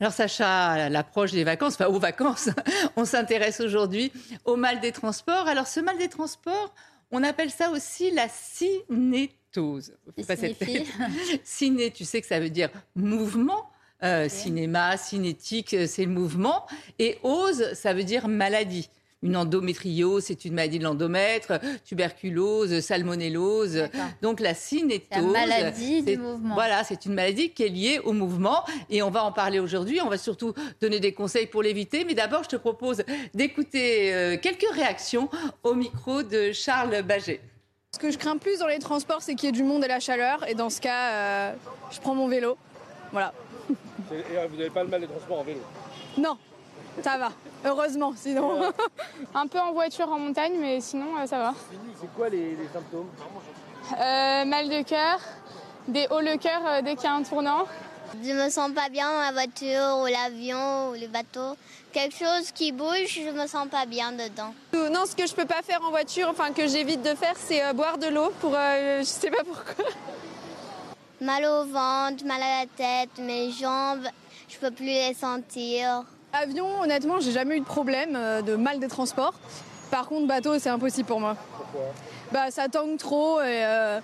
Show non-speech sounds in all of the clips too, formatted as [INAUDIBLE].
Alors Sacha, à l'approche des vacances, enfin aux vacances, [LAUGHS] on s'intéresse aujourd'hui au mal des transports. Alors ce mal des transports, on appelle ça aussi la cinétose. Pas cette [LAUGHS] Ciné, tu sais que ça veut dire mouvement. Euh, Cinéma, cinétique, c'est le mouvement. Et ose, ça veut dire maladie une endométriose, c'est une maladie de l'endomètre, tuberculose, salmonellose. Donc la cinétose. C'est une maladie du mouvement. Voilà, c'est une maladie qui est liée au mouvement et on va en parler aujourd'hui. On va surtout donner des conseils pour l'éviter. Mais d'abord, je te propose d'écouter euh, quelques réactions au micro de Charles Baget. Ce que je crains plus dans les transports, c'est qu'il y ait du monde et la chaleur. Et dans ce cas, euh, je prends mon vélo. Voilà. Et euh, vous n'avez pas le mal des transports en vélo? Non, ça va, heureusement, sinon. [LAUGHS] un peu en voiture, en montagne, mais sinon, euh, ça va. C'est quoi les, symptômes euh, Mal de cœur, des hauts le cœur euh, dès qu'il y a un tournant. Je me sens pas bien dans la voiture ou l'avion ou le bateau. Quelque chose qui bouge, je me sens pas bien dedans. Non, ce que je peux pas faire en voiture, enfin que j'évite de faire, c'est boire de l'eau pour, je sais pas pourquoi. Mal au ventre, mal à la tête, mes jambes, je peux plus les sentir. Avion, honnêtement, j'ai jamais eu de problème euh, de mal des transports. Par contre, bateau, c'est impossible pour moi. Pourquoi? Bah, ça tangue trop et, euh,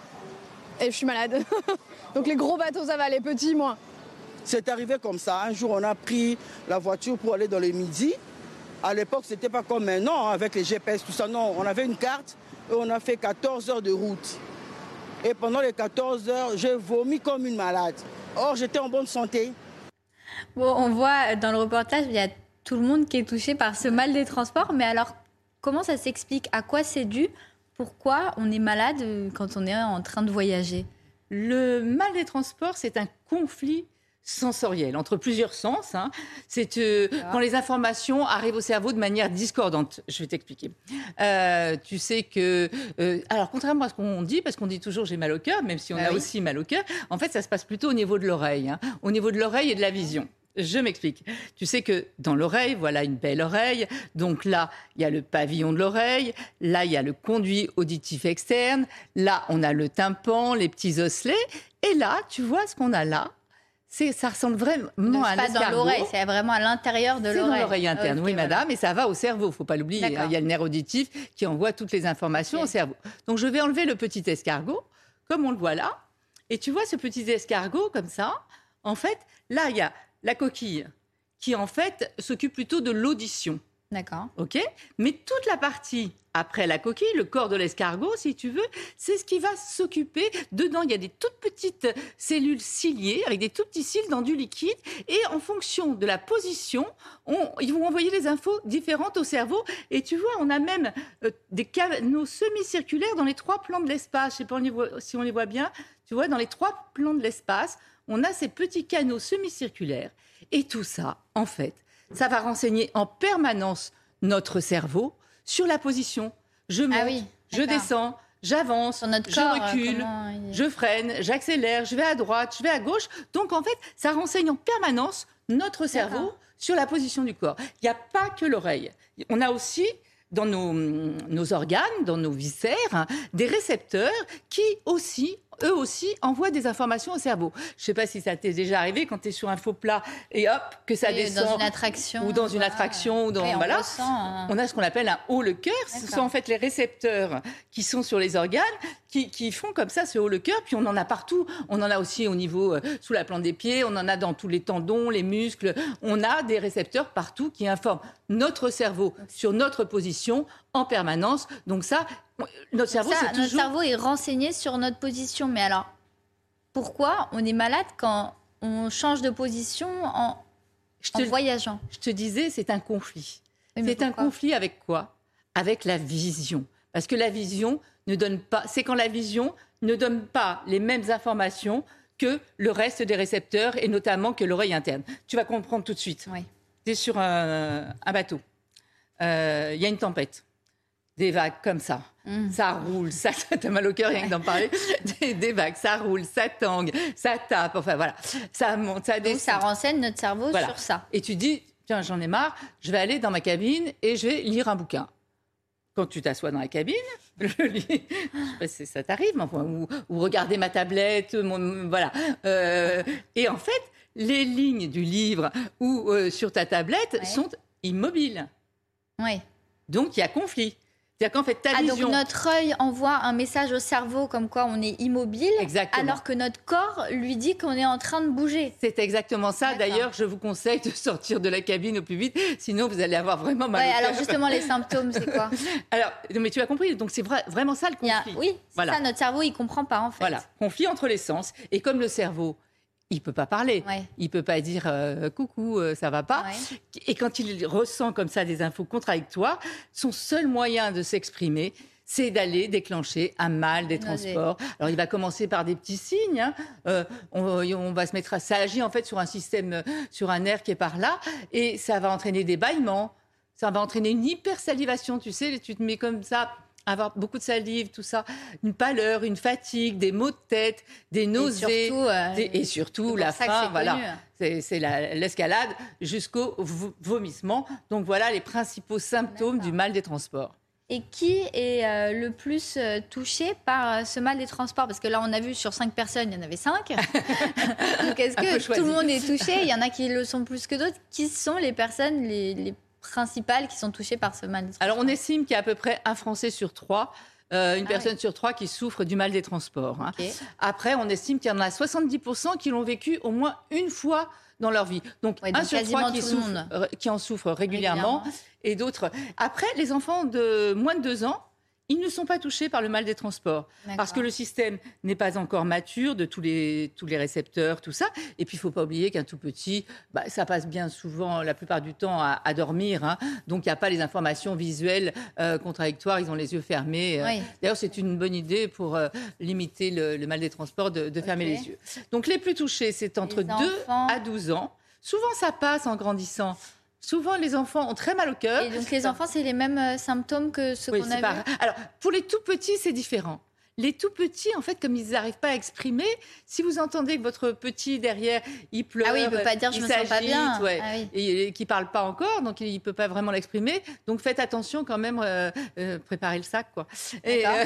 et je suis malade. [LAUGHS] Donc les gros bateaux, ça va, les petits, moins. C'est arrivé comme ça. Un jour, on a pris la voiture pour aller dans le midi. À l'époque, c'était pas comme maintenant, hein, avec les GPS, tout ça. Non, on avait une carte et on a fait 14 heures de route. Et pendant les 14 heures, j'ai vomi comme une malade. Or, j'étais en bonne santé. Bon, on voit dans le reportage, il y a tout le monde qui est touché par ce mal des transports. Mais alors, comment ça s'explique? À quoi c'est dû? Pourquoi on est malade quand on est en train de voyager? Le mal des transports, c'est un conflit sensoriel entre plusieurs sens. Hein. C'est euh, quand les informations arrivent au cerveau de manière discordante. Je vais t'expliquer. Euh, tu sais que, euh, alors contrairement à ce qu'on dit, parce qu'on dit toujours j'ai mal au cœur, même si on bah a aussi mal au cœur, en fait ça se passe plutôt au niveau de l'oreille, hein. au niveau de l'oreille et de la vision. Je m'explique. Tu sais que dans l'oreille, voilà une belle oreille. Donc là, il y a le pavillon de l'oreille. Là, il y a le conduit auditif externe. Là, on a le tympan, les petits osselets. Et là, tu vois ce qu'on a là? Ça ressemble vraiment à pas dans l'oreille, c'est vraiment à l'intérieur de l'oreille. C'est dans l'oreille interne, oui, madame, et ça va au cerveau, faut pas l'oublier. Hein. Il y a le nerf auditif qui envoie toutes les informations au cerveau. Donc, je vais enlever le petit escargot, comme on le voit là. Et tu vois ce petit escargot, comme ça, en fait, là, il y a la coquille qui, en fait, s'occupe plutôt de l'audition. D'accord. OK Mais toute la partie après la coquille, le corps de l'escargot, si tu veux, c'est ce qui va s'occuper. Dedans, il y a des toutes petites cellules ciliées avec des tout petits cils dans du liquide. Et en fonction de la position, ils vont envoyer des infos différentes au cerveau. Et tu vois, on a même euh, des canaux semi-circulaires dans les trois plans de l'espace. Je ne sais pas si on les voit bien. Tu vois, dans les trois plans de l'espace, on a ces petits canaux semi-circulaires. Et tout ça, en fait, ça va renseigner en permanence notre cerveau sur la position. Je ah monte, je descends, j'avance, je euh, recule, je freine, j'accélère, je vais à droite, je vais à gauche. Donc en fait, ça renseigne en permanence notre cerveau sur la position du corps. Il n'y a pas que l'oreille. On a aussi dans nos, nos, organes, dans nos viscères, hein, des récepteurs qui aussi eux aussi envoient des informations au cerveau. Je ne sais pas si ça t'est déjà arrivé quand tu es sur un faux plat et hop, que ça descend. Dans une attraction. Ou dans une attraction. Ou dans, on, voilà. on a ce qu'on appelle un haut le cœur. Ce sont en fait les récepteurs qui sont sur les organes qui, qui font comme ça ce haut le cœur. Puis on en a partout. On en a aussi au niveau, euh, sous la plante des pieds. On en a dans tous les tendons, les muscles. On a des récepteurs partout qui informent notre cerveau sur notre position en permanence. Donc ça, notre cerveau, c'est Notre cerveau est renseigné sur notre position. Mais alors, pourquoi on est malade quand on change de position en, voyageant? Je te disais, c'est un conflit. c'est un conflit avec quoi? Avec la vision. Parce que la vision ne donne pas... C'est quand la vision ne donne pas les mêmes informations que le reste des récepteurs et notamment que l'oreille interne. Tu vas comprendre tout de suite. Oui. Tu es sur un, un bateau. Euh, Il y a une tempête. Des vagues comme ça. Mm. Ça roule, ça, [LAUGHS] t'as mal au cœur rien que d'en parler. Des, des vagues, ça roule, ça tangue, ça tape, enfin voilà. Ça monte, ça Donc descend. ça renseigne notre cerveau Voilà. sur ça. Et tu dis, tiens, j'en ai marre, je vais aller dans ma cabine et je vais lire un bouquin. Quand tu t'assois dans la cabine, [LAUGHS] le lit- je sais pas si ça t'arrive, ou, ou regarder ma tablette, mon- voilà. Euh, et en fait, les lignes du livre ou euh, sur ta tablette Ouais. sont immobiles. Oui. Donc il y a conflit. C'est-à-dire qu'en fait, ta Ah, donc vision. notre œil envoie un message au cerveau comme quoi on est immobile, Exactement. alors que notre corps lui dit qu'on est en train de bouger. C'est exactement ça. D'ailleurs, je vous conseille de sortir de la cabine au plus vite, sinon vous allez avoir vraiment mal Ouais, cœur. alors justement, les [LAUGHS] symptômes, c'est quoi Alors, mais tu as compris. Donc c'est vrai- vraiment ça le a- conflit. Oui, c'est Voilà. ça, notre cerveau, il comprend pas en fait. Voilà, conflit entre les sens. Et comme le cerveau, il peut pas parler, Ouais. il peut pas dire euh, coucou, euh, ça va pas. Ouais. Et quand il ressent comme ça des infos contradictoires, son seul moyen de s'exprimer, c'est d'aller déclencher un mal des transports. Alors il va commencer par des petits signes. hein. Euh, on, on va se mettre à ça agit en fait sur un système, euh, sur un nerf qui est par là, et ça va entraîner des bâillements. Ça va entraîner une hypersalivation. Tu sais, tu te mets comme ça. Avoir beaucoup de salive, tout ça, une pâleur, une fatigue, des maux de tête, des nausées, Et surtout, euh, des- et surtout la faim, voilà. C'est c'est la- l'escalade jusqu'au vo- vomissement. Donc voilà les principaux symptômes du mal des transports. Et qui est euh, le plus euh, touché par euh, ce mal des transports? Parce que là, on a vu sur cinq personnes, il y en avait cinq. [LAUGHS] Donc, est-ce que tout le monde est touché? Il y en a qui le sont plus que d'autres. Qui sont les personnes les, les principales qui sont touchées par ce mal Alors on estime qu'il y a à peu près un Français sur trois, euh, une Ah personne sur trois qui souffre du mal des transports. hein. Après, on estime qu'il y en a 70% qui l'ont vécu au moins une fois dans leur vie. Donc, Ouais, un sur trois qui, souffre- euh, qui en souffrent régulièrement, Régulièrement. et d'autres. Après, les enfants de moins de deux ans, ils ne sont pas touchés par le mal des transports. Parce que le système n'est pas encore mature de tous les, tous les récepteurs, tout ça. Et puis, il ne faut pas oublier qu'un tout petit, bah, ça passe bien souvent, la plupart du temps, à, à dormir. hein. Donc, il n'y a pas les informations visuelles euh, contradictoires. Ils ont les yeux fermés. euh. Oui. D'ailleurs, c'est une bonne idée pour euh, limiter le, le mal des transports de, de fermer les yeux. Donc, les plus touchés, c'est entre Les 2 enfants. à 12 ans. Souvent, ça passe en grandissant. Souvent, les enfants ont très mal au cœur. Et donc, les enfants, c'est les mêmes euh, symptômes que ceux Oui, qu'on a vus Alors, pour les tout petits, c'est différent. Les tout petits, en fait, comme ils n'arrivent pas à exprimer, si vous entendez que votre petit derrière, il pleure, Ah oui, il peut pas dire, je me sens pas bien. ouais, Ah oui. et, et qui parle pas encore, donc il peut pas vraiment l'exprimer. Donc faites attention quand même, euh, euh, préparez le sac, quoi. Et, [LAUGHS] euh,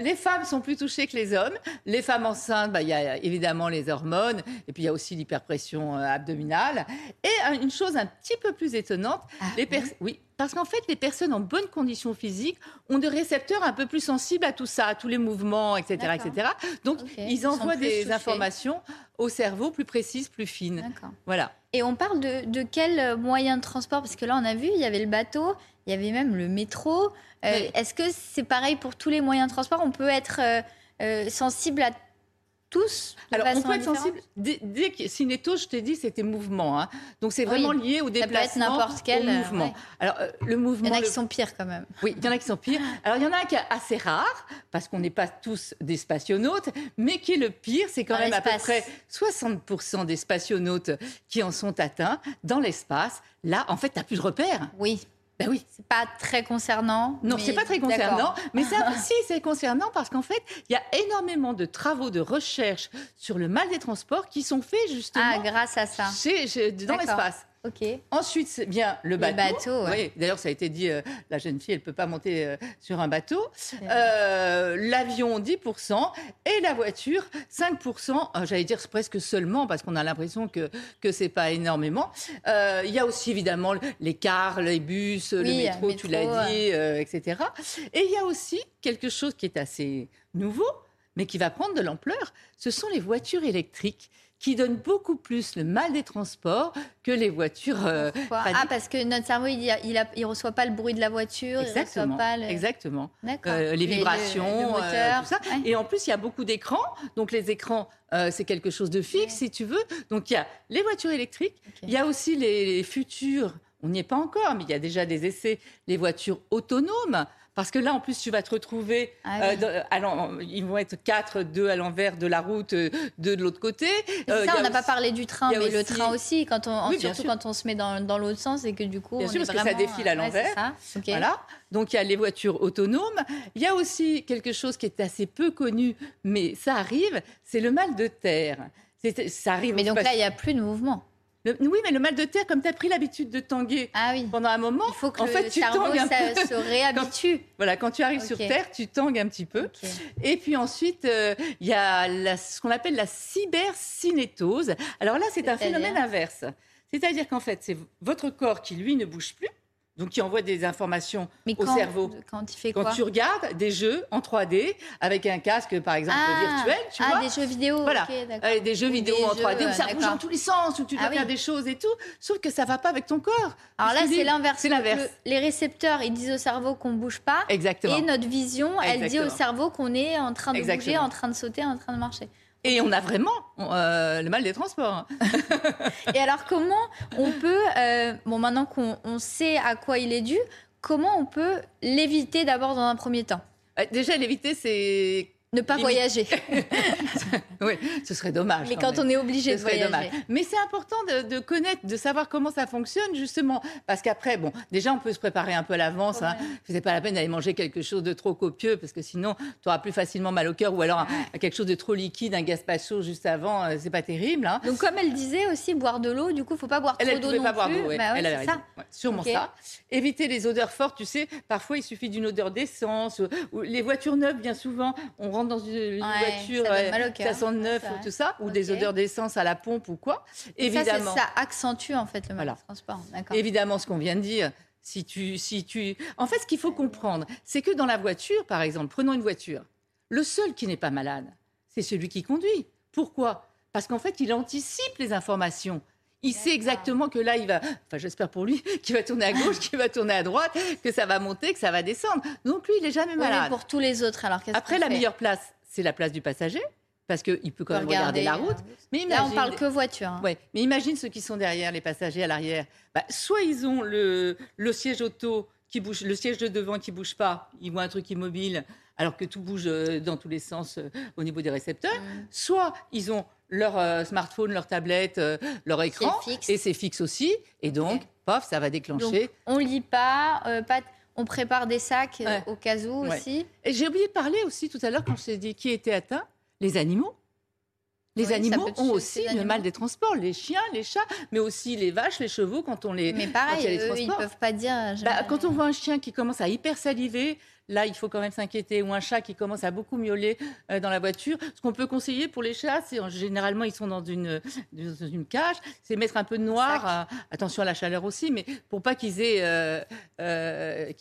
les femmes sont plus touchées que les hommes. Les femmes enceintes, bah, il y a évidemment les hormones, et puis il y a aussi l'hyperpression abdominale. Et une chose un petit peu plus étonnante, Ah les pers- oui, parce qu'en fait, les personnes en bonne condition physique ont des récepteurs un peu plus sensibles à tout ça, à tous les mouvements, etc., etc. Donc, ils envoient des informations au cerveau plus précises, plus fines. Voilà. Et on parle de, de quel euh, moyen de transport? Parce que là, on a vu, il y avait le bateau, il y avait même le métro. Euh, Oui. Est-ce que c'est pareil pour tous les moyens de transport? On peut être euh, sensible à tous de Alors, on peut être sensible. Dès, dès que cinéto, je t'ai dit, c'était mouvement. hein. Donc, c'est Oui. vraiment lié au déplacement, n'importe quel, euh, mouvement. ouais. Alors, euh, le Il mouvement. y en a le- qui sont pires quand même. Oui, il y en a qui sont pires. Alors, il y en a un qui est assez rare, parce qu'on n'est pas tous des spationautes, mais qui est le pire, c'est quand Dans même à peu près 60% des spationautes qui en sont atteints dans l'espace. Là, en fait, tu n'as plus de repères. Oui, Ben oui. c'est pas très concernant. Non, mais- c'est pas très concernant, mais ça, [LAUGHS] si c'est concernant parce qu'en fait, il y a énormément de travaux de recherche sur le mal des transports qui sont faits justement Ah, grâce à ça. chez- chez- dans l'espace. Ensuite, bien le bateau. bateau, ouais. Oui, d'ailleurs, ça a été dit, euh, la jeune fille, elle peut pas monter euh, sur un bateau. Euh, L'avion, 10%, et la voiture, 5%. euh, J'allais dire presque seulement, parce qu'on a l'impression que que c'est pas énormément. Il y a aussi évidemment les cars, les bus, le métro, métro, tu l'as dit, etc. Et il y a aussi quelque chose qui est assez nouveau, mais qui va prendre de l'ampleur. Ce sont les voitures électriques qui donnent beaucoup plus le mal des transports que les voitures euh. Ah, parce que notre cerveau, il, a- il, a- il reçoit pas le bruit de la voiture, il Exactement. reçoit pas le... Exactement. Euh, les le- vibrations, le, euh, moteur. tout ça. Ouais. Et en plus, il y a beaucoup d'écrans. Donc, les écrans, euh, c'est quelque chose de fixe, Ouais. si tu veux. Donc, il y a les voitures électriques. Il y a aussi les, les futures, on n'y est pas encore, mais il y a déjà des essais, les voitures autonomes. Parce que là, en plus, tu vas te retrouver. Ah euh, oui. dans- alors, ils vont être quatre, deux à l'envers de la route, euh, deux de l'autre côté. Euh, ça, on n'a pas parlé du train, mais le aussi- train aussi, quand on, Oui, surtout quand on se met dans, dans l'autre sens et que du coup, Bien on sûr, parce que ça défile à ouais, l'envers. Voilà. Donc il y a les voitures autonomes. Il y a aussi quelque chose qui est assez peu connu, mais ça arrive, c'est le mal de terre. Ça arrive. Mais donc là, il n'y a plus de mouvement. Le- oui, mais le mal de terre, comme tu as pris l'habitude de tanguer Ah oui. pendant un moment, Il faut que en le fait, tu cerveau tangues un ça- peu. se [LAUGHS] réhabitue. Voilà, quand tu arrives sur Terre, tu tangues un petit peu. Et puis ensuite, euh, il y a la- ce qu'on appelle la cybercinétose. Alors là, c'est un phénomène inverse. C'est-à-dire qu'en fait, c'est votre corps qui, lui, ne bouge plus, donc qui envoie des informations Mais au quand, cerveau. quand il fait Quand quoi tu regardes des jeux en 3D avec un casque, par exemple, ah, virtuel, tu ah, vois des jeux vidéo. Voilà. Euh, des jeux vidéo des en jeux, 3D où euh, ça bouge d'accord. dans tous les sens, où tu dois Ah oui. faire des choses et tout, sauf que ça va pas avec ton corps. Alors là, c'est l'inverse. C'est l'inverse. Le- Les récepteurs, ils disent au cerveau qu'on bouge pas. Exactement. Et notre vision, elle dit au cerveau qu'on est en train de bouger, Exactement. en train de sauter, en train de marcher. Et on a vraiment euh, le mal des transports. Et alors, comment on peut, euh, bon, maintenant qu'on on sait à quoi il est dû, comment on peut l'éviter d'abord dans un premier temps? Euh, Déjà, l'éviter, c'est. Ne pas Limite. voyager. [LAUGHS] oui, ce serait dommage. Mais quand on est obligé Ce de voyager. dommage. Mais c'est important de, de connaître, de savoir comment ça fonctionne, justement. Parce qu'après, bon, déjà, on peut se préparer un peu à l'avance. Hein. C'est pas la peine d'aller manger quelque chose de trop copieux, parce que sinon, tu auras plus facilement mal au cœur. Ou alors, un- quelque chose de trop liquide, un gazpacho juste avant, euh, c'est pas terrible. Hein. Donc, comme elle disait aussi, boire de l'eau, du coup, il faut pas boire Elle, trop elle d'eau pouvait non pas boire d'eau, ouais. Bah ouais, elle avait c'est raison. ça. Ouais, sûrement ça. Éviter les odeurs fortes, tu sais, parfois il suffit d'une odeur d'essence. ou- ou les voitures neuves, bien souvent, on rentre dans une, une Ouais, voiture, ça euh, ça sent le neuf ou tout ça, ou des odeurs d'essence à la pompe ou quoi. Évidemment. ça accentue en fait le mal Voilà. de transport. Évidemment, ce qu'on vient de dire. Si tu, si tu... En fait, ce qu'il faut comprendre, c'est que dans la voiture, par exemple, prenons une voiture, le seul qui n'est pas malade, c'est celui qui conduit. Pourquoi? Parce qu'en fait, il anticipe les informations. Il sait exactement que là, il va, enfin j'espère pour lui, [LAUGHS] qu'il va tourner à gauche, qu'il va tourner à droite, que ça va monter, que ça va descendre. Donc lui, il est jamais Oui, mais malade. pour tous les autres, alors qu'est-ce Après, la meilleure place, c'est la place du passager, parce qu'il peut quand même regarder la route. Mais Là, on parle que voiture. hein. Ouais, mais imagine ceux qui sont derrière, les passagers à l'arrière. Bah, soit ils ont le, le siège auto qui bouge, le siège de devant qui bouge pas, ils voient un truc immobile, alors que tout bouge euh, dans tous les sens euh, au niveau des récepteurs. Mm. Soit ils ont leur euh, smartphone, leur tablette, euh, leur écran, fixe. et c'est fixe aussi, et donc, paf, ça va déclencher. Donc, on lit pas, euh, pas on prépare des sacs Ouais. au cas où Ouais. aussi. Et j'ai oublié de parler aussi tout à l'heure quand je t'ai dit qui était atteint, les animaux. Les Oui, animaux ont aussi le mal des transports, les chiens, les chats, mais aussi les vaches, les chevaux quand on les Mais quand il y a pareil, les eux, ils peuvent pas dire. Bah, quand on voit un chien qui commence à hyper saliver, là, il faut quand même s'inquiéter. Ou un chat qui commence à beaucoup miauler euh, dans la voiture. Ce qu'on peut conseiller pour les chats, c'est en- généralement, ils sont dans une, dans une cage, c'est mettre un peu de noir. euh, attention à la chaleur aussi, mais pour pas qu'ils aient euh, euh,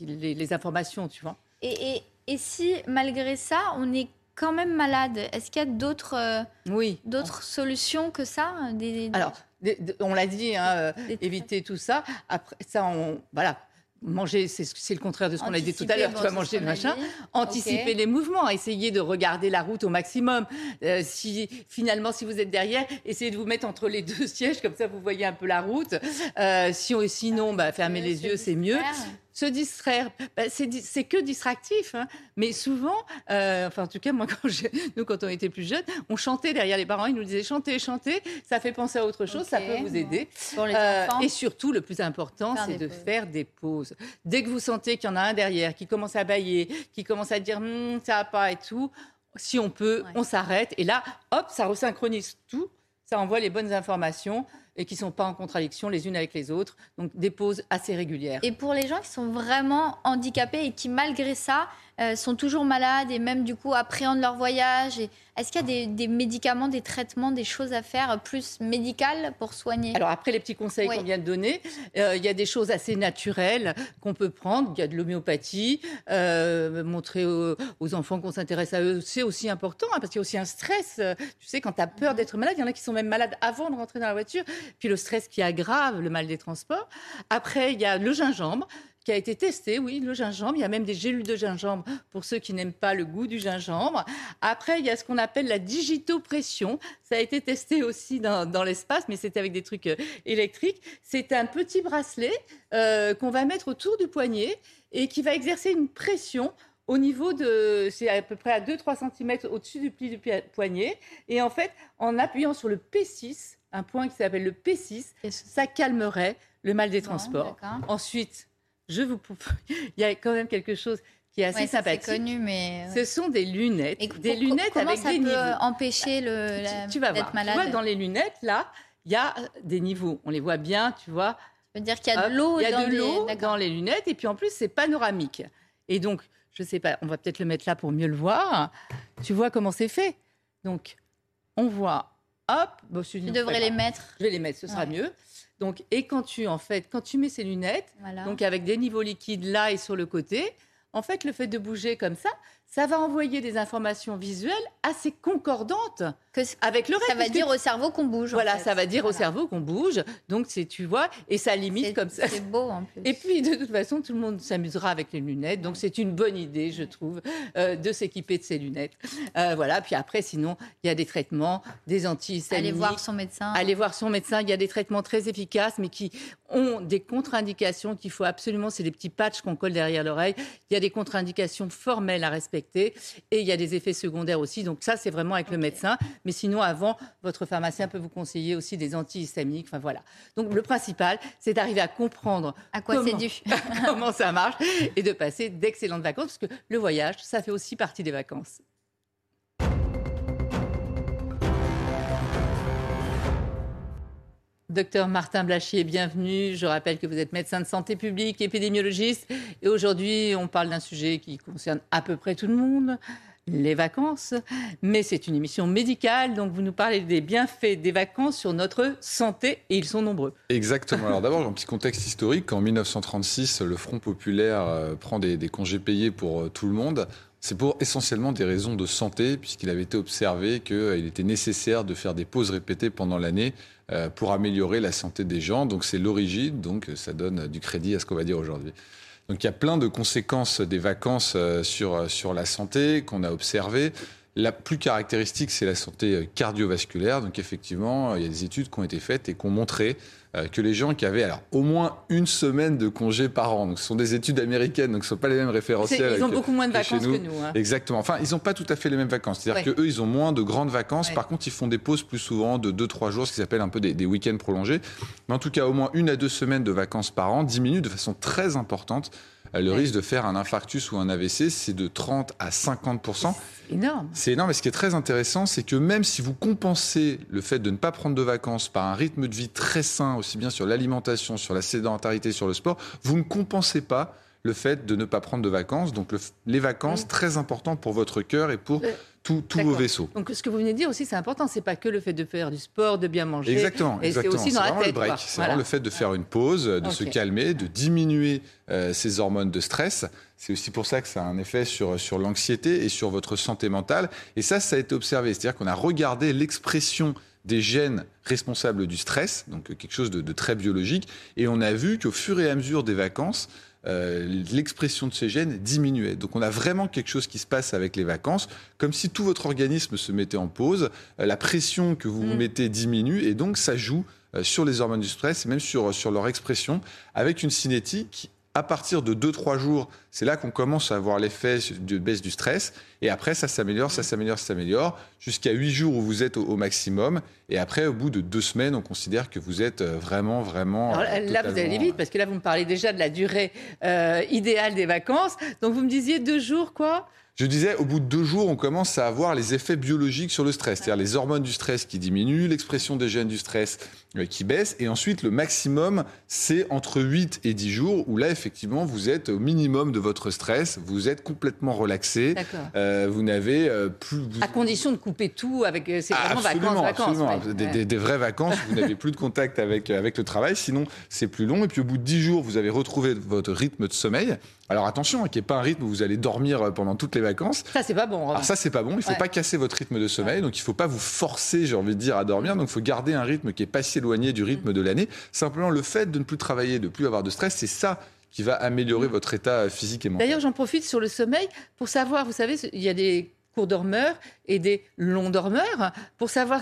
les, les informations, tu vois. Et, et, et si, malgré ça, on est quand même malade, est-ce qu'il y a d'autres euh, Oui. d'autres solutions que ça des, des- Alors, des- on l'a dit, hein, euh, éviter tout ça. Après, ça, on, voilà. Manger, c'est le contraire de ce qu'on a dit tout à l'heure. bon, tu vas manger le machin. Anticiper les mouvements, essayer de regarder la route au maximum. Euh, si finalement, si vous êtes derrière, essayez de vous mettre entre les [LAUGHS] deux sièges, comme ça vous voyez un peu la route. Euh, si, sinon, bah, fermez les yeux, c'est mieux. Se distraire, bah, c'est que distractif. hein. Mais souvent, euh, enfin en tout cas moi, [LAUGHS] quand nous quand on était plus jeunes, on chantait derrière les parents, ils nous disaient chantez, chantez, ça fait penser à autre chose, ça peut vous aider. Pour les Euh, et surtout, le plus important, c'est de pauses. faire des pauses. Dès que vous sentez qu'il y en a un derrière qui commence à bailler, qui commence à dire Hum, ça va pas et tout, si on peut, Ouais. on s'arrête. Et là, hop, ça resynchronise tout, ça envoie les bonnes informations et qui sont pas en contradiction les unes avec les autres. Donc des pauses assez régulières. Et pour les gens qui sont vraiment handicapés et qui, malgré ça, euh, sont toujours malades et même du coup appréhendent leur voyage, et est-ce qu'il y a des, des médicaments, des traitements, des choses à faire plus médicales pour soigner? Alors après les petits conseils Oui. qu'on vient de donner, euh, il y a des choses assez naturelles qu'on peut prendre. Il y a de l'homéopathie, euh, montrer aux, aux enfants qu'on s'intéresse à eux, c'est aussi important hein, parce qu'il y a aussi un stress. Tu sais, quand tu as peur d'être malade, il y en a qui sont même malades avant de rentrer dans la voiture. Puis le stress qui aggrave le mal des transports. Après, il y a le gingembre qui a été testé, oui, le gingembre. Il y a même des gélules de gingembre pour ceux qui n'aiment pas le goût du gingembre. Après, il y a ce qu'on appelle la digitopression. Ça a été testé aussi dans, dans l'espace, mais c'était avec des trucs euh, électriques. C'est un petit bracelet euh, qu'on va mettre autour du poignet et qui va exercer une pression au niveau de, c'est à peu près à 2-3 cm au-dessus du pli du poignet. Et en fait, en appuyant sur le P6, un point qui s'appelle le P6, ça calmerait le mal des transports. Ensuite, je vous, [LAUGHS] il y a quand même quelque chose qui est assez Ouais, sympathique. C'est connu, mais. Ce sont des lunettes, Et des lunettes comment avec ça des peut niveaux. empêcher le, Tu- la- tu vas voir. Tu vois, dans les lunettes, là, il y a des niveaux. On les voit bien, tu vois. Ça veut dire qu'il y a de l'eau Il y a dans de les- dans les lunettes et puis en plus c'est panoramique. Et donc, je sais pas, on va peut-être le mettre là pour mieux le voir. Tu vois comment c'est fait? Donc, on voit, hop, bon, je Tu devrais les mettre. Je vais les mettre, ce sera Ouais. mieux. Donc, et quand tu en fait, quand tu mets ces lunettes, Voilà. donc avec des niveaux liquides là et sur le côté, en fait, le fait de bouger comme ça, ça va envoyer des informations visuelles assez concordantes Que avec le reste. ça va que dire au cerveau qu'on bouge. en voilà, fait. ça va dire au cerveau qu'on bouge. Donc, c'est, tu vois, et ça limite comme ça. C'est beau en plus. Et puis, de toute façon, tout le monde s'amusera avec les lunettes. Donc, c'est une bonne idée, je trouve, euh, de s'équiper de ces lunettes. Euh, voilà. Puis après, sinon, il y a des traitements, des antihistaminiques. Aller voir son médecin. Aller voir son médecin. Il y a des traitements très efficaces, mais qui ont des contre-indications qu'il faut absolument. C'est des petits patchs qu'on colle derrière l'oreille. Il y a des contre-indications formelles à respecter. Et il y a des effets secondaires aussi. Donc, ça, c'est vraiment avec le médecin. Mais sinon, avant, votre pharmacien peut vous conseiller aussi des antihistaminiques. Enfin, voilà. Donc, le principal, c'est d'arriver à comprendre À quoi c'est dû [LAUGHS] comment ça marche et de passer d'excellentes vacances, parce que le voyage, ça fait aussi partie des vacances. Docteur Martin Blachier, bienvenue. Je rappelle que vous êtes médecin de santé publique, épidémiologiste. Et aujourd'hui, on parle d'un sujet qui concerne à peu près tout le monde, les vacances. Mais c'est une émission médicale, donc vous nous parlez des bienfaits des vacances sur notre santé, et ils sont nombreux. Exactement. Alors d'abord, un petit contexte historique. En 1936, le Front populaire euh, prend des, des congés payés pour euh, tout le monde. C'est pour essentiellement des raisons de santé, puisqu'il avait été observé qu'il était nécessaire de faire des pauses répétées pendant l'année pour améliorer la santé des gens. Donc c'est l'origine, donc ça donne du crédit à ce qu'on va dire aujourd'hui. Donc il y a plein de conséquences des vacances euh, sur, sur la santé qu'on a observées. La plus caractéristique, c'est la santé euh, cardiovasculaire. Donc effectivement, il y a des études qui ont été faites et qui ont montré euh, que les gens qui avaient alors au moins une semaine de congé par an, donc ce sont des études américaines, donc ce ne sont pas les mêmes référentiels. Ils ont beaucoup moins de vacances que nous. hein. Exactement. Enfin, ils n'ont pas tout à fait les mêmes vacances. C'est-à-dire Ouais. que eux, ils ont moins de grandes vacances. Ouais. Par contre, ils font des pauses plus souvent de 2-3 jours, ce qui s'appelle un peu des, des week-ends prolongés. Mais en tout cas, au moins une à deux semaines de vacances par an diminue de façon très importante euh, le risque de faire un infarctus ou un AVC. C'est de 30 à 50 C'est énorme. c'est énorme. Et ce qui est très intéressant, c'est que même si vous compensez le fait de ne pas prendre de vacances par un rythme de vie très sain, aussi bien sur l'alimentation, sur la sédentarité, sur le sport, vous ne compensez pas le fait de ne pas prendre de vacances. Donc le les vacances, Mm. très important pour votre cœur et pour Euh, tout- tous vos vaisseaux. Donc, ce que vous venez de dire aussi, c'est important. C'est pas que le fait de faire du sport, de bien manger. Exactement, Et c'est aussi dans la tête. C'est Voilà. vraiment le fait de faire une pause, de se calmer, de diminuer euh, ces hormones de stress. C'est aussi pour ça que ça a un effet sur, sur l'anxiété et sur votre santé mentale. Et ça, ça a été observé. C'est-à-dire qu'on a regardé l'expression des gènes responsables du stress, donc quelque chose de, de très biologique, et on a vu qu'au fur et à mesure des vacances, euh, l'expression de ces gènes diminuait. Donc on a vraiment quelque chose qui se passe avec les vacances, comme si tout votre organisme se mettait en pause, euh, la pression que vous vous Mm. mettez diminue, et donc ça joue euh, sur les hormones du stress et même sur, sur leur expression, avec une cinétique. À partir de 2-3 jours, c'est là qu'on commence à avoir l'effet de baisse du stress. Et après, ça s'améliore, ça s'améliore, ça s'améliore, jusqu'à 8 jours où vous êtes au, au maximum. Et après, au bout de 2 semaines, on considère que vous êtes euh, vraiment, vraiment. Alors euh, là, là, vous allez vite parce que là, vous me parlez déjà de la durée euh, idéale des vacances. Donc, vous me disiez deux jours, quoi? Je disais, au bout de deux jours, on commence à avoir les effets biologiques sur le stress, c'est-à-dire les hormones du stress qui diminuent, l'expression des gènes du stress euh, qui baisse, et ensuite le maximum, c'est entre 8 et 10 jours, où là, effectivement, vous êtes au minimum de votre stress, vous êtes complètement relaxé, euh, vous n'avez euh, plus... vous- À condition de couper tout avec. euh, C'est vraiment absolument, vacances, vacances. absolument. ouais. Des, Ouais. des- des vraies vacances, vous n'avez plus de contact avec, avec le travail, sinon c'est plus long. Et puis au bout de 10 jours, vous avez retrouvé votre rythme de sommeil. Alors attention, hein, qu'il n'y ait pas un rythme où vous allez dormir euh, pendant toutes les vacances. Ça, c'est pas bon. Alors ça, c'est pas bon. Il faut Ouais. pas casser votre rythme de sommeil. Donc il faut pas vous forcer, j'ai envie de dire, à dormir. Donc il faut garder un rythme qui est pas si éloigné du rythme de l'année. Simplement, le fait de ne plus travailler, de plus avoir de stress, c'est ça qui va améliorer votre état physique et mental. D'ailleurs, j'en profite sur le sommeil pour savoir, vous savez, il y a des courts dormeurs et des longs dormeurs. Pour savoir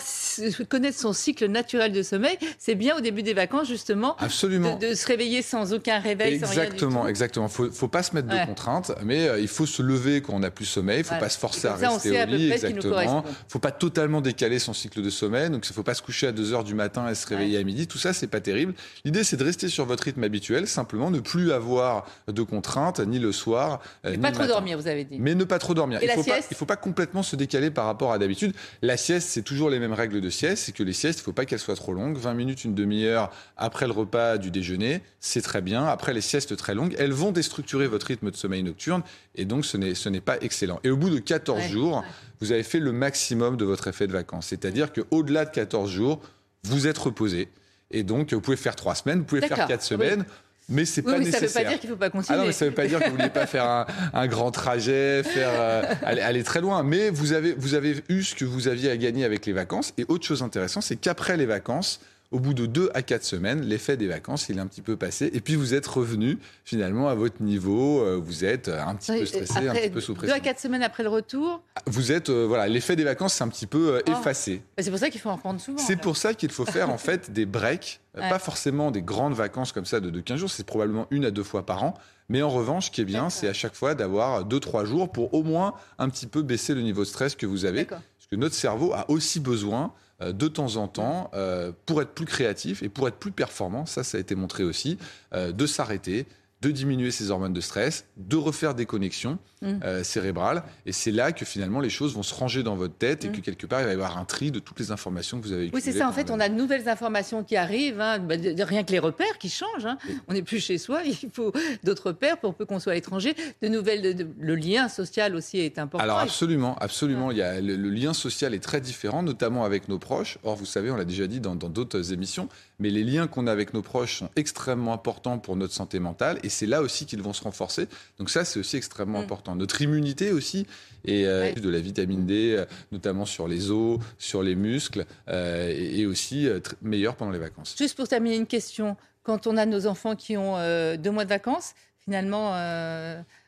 connaître son cycle naturel de sommeil, c'est bien au début des vacances justement Absolument. De, se réveiller sans aucun réveil. Exactement, sans exactement. Faut, faut pas se mettre de contraintes, mais euh, il faut se lever quand on n'a plus sommeil. Il faut pas se forcer à rester au lit. Exactement. Faut pas totalement décaler son cycle de sommeil. Donc il faut pas se coucher à 2 heures du matin et se réveiller à midi. Tout ça, c'est pas terrible. L'idée, c'est de rester sur votre rythme habituel, simplement ne plus avoir de contraintes ni le soir. Euh, pas trop dormir, vous avez dit. Mais ne pas trop dormir. il faut pas, il faut pas complètement se décaler par rapport à d'habitude. La sieste, c'est toujours les mêmes règles de sieste. C'est que les siestes, il ne faut pas qu'elles soient trop longues. 20 minutes, une demi-heure après le repas du déjeuner, c'est très bien. Après les siestes très longues, elles vont déstructurer votre rythme de sommeil nocturne. Et donc, ce n'est pas excellent. Et au bout de 14 jours, vous avez fait le maximum de votre effet de vacances. C'est-à-dire qu'au-delà de 14 jours, vous êtes reposé. Et donc, vous pouvez faire 3 semaines, vous pouvez faire 4 semaines. Mais c'est pas nécessaire. Ça ne veut pas dire qu'il ne faut pas continuer. Ah non, ça ne veut pas dire que vous ne vouliez pas faire un, grand trajet, faire euh, aller, très loin. Mais vous avez, vous avez eu ce que vous aviez à gagner avec les vacances. Et autre chose intéressante, c'est qu'après les vacances, au bout de deux à quatre semaines, l'effet des vacances, il est un petit peu passé. Et puis vous êtes revenu finalement à votre niveau. Euh, vous êtes un petit peu stressé, un petit peu sous pression. Deux à quatre semaines après le retour Vous êtes, euh, voilà, l'effet des vacances, c'est un petit peu euh, oh. effacé. C'est pour ça qu'il faut en prendre souvent. C'est pour ça qu'il faut faire en fait des breaks. [LAUGHS] Pas forcément des grandes vacances comme ça de, de 15 jours, c'est probablement une à deux fois par an. Mais en revanche, ce qui est bien, c'est à chaque fois d'avoir deux, trois jours pour au moins un petit peu baisser le niveau de stress que vous avez. Parce que notre cerveau a aussi besoin euh, de temps en temps, euh, pour être plus créatif et pour être plus performant, ça, ça a été montré aussi, euh, de s'arrêter, de diminuer ses hormones de stress, de refaire des connexions mm. euh, cérébrales. Et c'est là que finalement les choses vont se ranger dans votre tête et mm. que quelque part il va y avoir un tri de toutes les informations que vous avez Oui, c'est ça. En fait, on a de nouvelles informations qui arrivent. Hein. Bah, rien que les repères qui changent. Hein. On n'est plus chez soi. [LAUGHS] Il faut d'autres repères pour peu qu'on soit à l'étranger. De nouvelles. le lien social aussi est important. Alors absolument, absolument. Il y a, le, lien social est très différent, notamment avec nos proches. Or, vous savez, on l'a déjà dit dans d'autres émissions, mais les liens qu'on a avec nos proches sont extrêmement importants pour notre santé mentale et c'est là aussi qu'ils vont se renforcer. Donc ça, c'est aussi extrêmement mm. important. Notre immunité aussi et euh, de la vitamine D, euh, notamment sur les os, sur les muscles, euh, et, aussi meilleure pendant les vacances. Juste pour terminer une question, quand on a nos enfants qui ont deux mois de vacances, finalement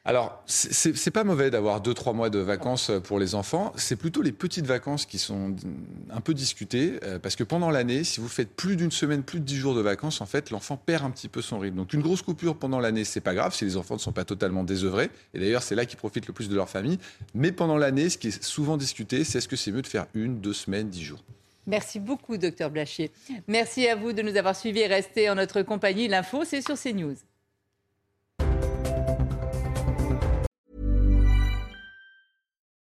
alors, c'est pas mauvais d'avoir deux, trois mois de vacances pour les enfants. C'est plutôt les petites vacances qui sont un peu discutées. Euh, parce que pendant l'année, si vous faites plus d'une semaine, plus de dix jours de vacances, en fait, l'enfant perd un petit peu son rythme. Donc, une grosse coupure pendant l'année, c'est pas grave si les enfants ne sont pas totalement désœuvrés. Et d'ailleurs, c'est là qu'ils profitent le plus de leur famille. Mais pendant l'année, ce qui est souvent discuté, c'est est-ce que c'est mieux de faire une, deux semaines, dix jours? Merci beaucoup, docteur Blachier. Merci à vous de nous avoir suivis et restés en notre compagnie. L'info, c'est sur CNews.